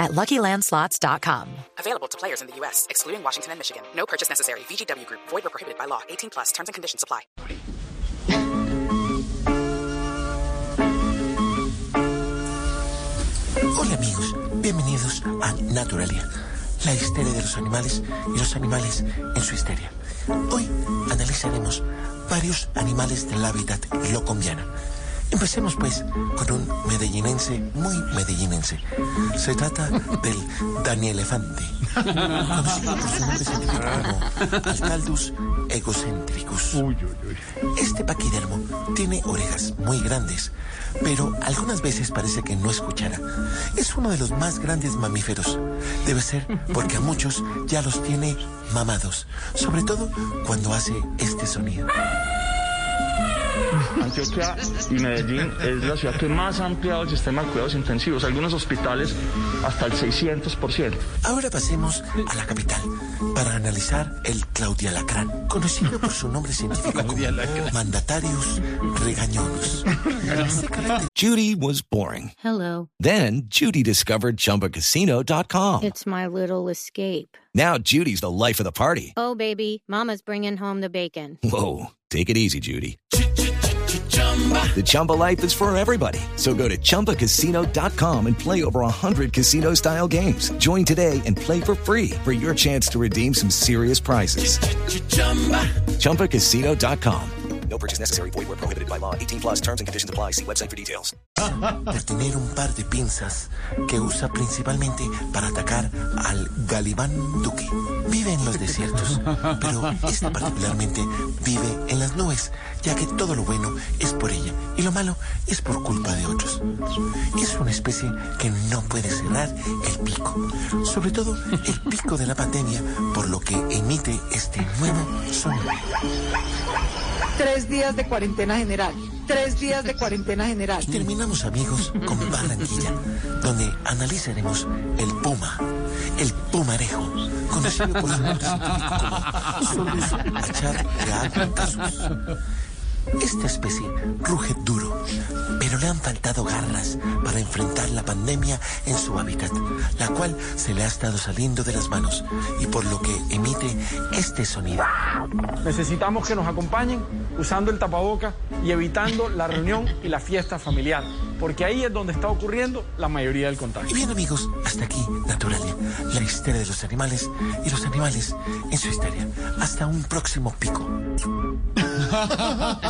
at LuckyLandSlots.com. Available to players in the U.S., excluding Washington and Michigan. No purchase necessary. VGW Group. Void or prohibited by law. 18 plus. Terms and conditions apply. Hola amigos, bienvenidos a Naturalia, la histeria de los animales y los animales en su histeria. Hoy analizaremos varios animales del hábitat locombiana. Empecemos pues con un medellinense muy medellinense. Se trata del Danielefante, conocido por su nombre científico como Altaldus egocentricus. Este paquidermo tiene orejas muy grandes, pero algunas veces parece que no escuchará. Es uno de los más grandes mamíferos. Debe ser porque a muchos ya los tiene mamados, sobre todo cuando hace este sonido. Antioquia y Medellín es la ciudad que más ha ampliado el sistema de cuidados intensivos, algunos hospitales hasta el 600%. Ahora pasemos a la capital para analizar el Claudia Lacrán, conocido por su nombre científico como Mandatarius carácter Judy was boring. Hello. Then Judy discovered ChumbaCasino.com. It's my little escape. Now Judy's the life of the party. Oh, baby, Mama's bringing home the bacon. Whoa, take it easy, Judy. The Chumba life is for everybody. So go to ChumbaCasino.com and play over 100 casino-style games. Join today and play for free for your chance to redeem some serious prizes. ChumbaCasino.com. No purchase necessary. Void where prohibited by law. 18 plus terms and conditions apply. See website for details. por tener un par de pinzas que usa principalmente para atacar al Galibán Duque. Vive en los desiertos, pero esta particularmente vive en las nubes, ya que todo lo bueno es por ella y lo malo es por culpa de otros. Es una especie que no puede cerrar el pico, sobre todo el pico de la pandemia, por lo que emite este nuevo sonido. Tres días de cuarentena general. Tres días de cuarentena general. Terminamos, amigos, con Barranquilla, donde analizaremos el puma, el pumarejo, conocido por su nombre como Solus achargacasus. Esta especie ruge duro, pero le han faltado garras para enfrentar la pandemia en su hábitat, la cual se le ha estado saliendo de las manos y por lo que emite este sonido. Necesitamos que nos acompañen usando el tapaboca y evitando la reunión y la fiesta familiar, porque ahí es donde está ocurriendo la mayoría del Y contagio. bien amigos, hasta aquí Naturalia, la histeria de los animales y los animales en su histeria. Hasta un próximo pico.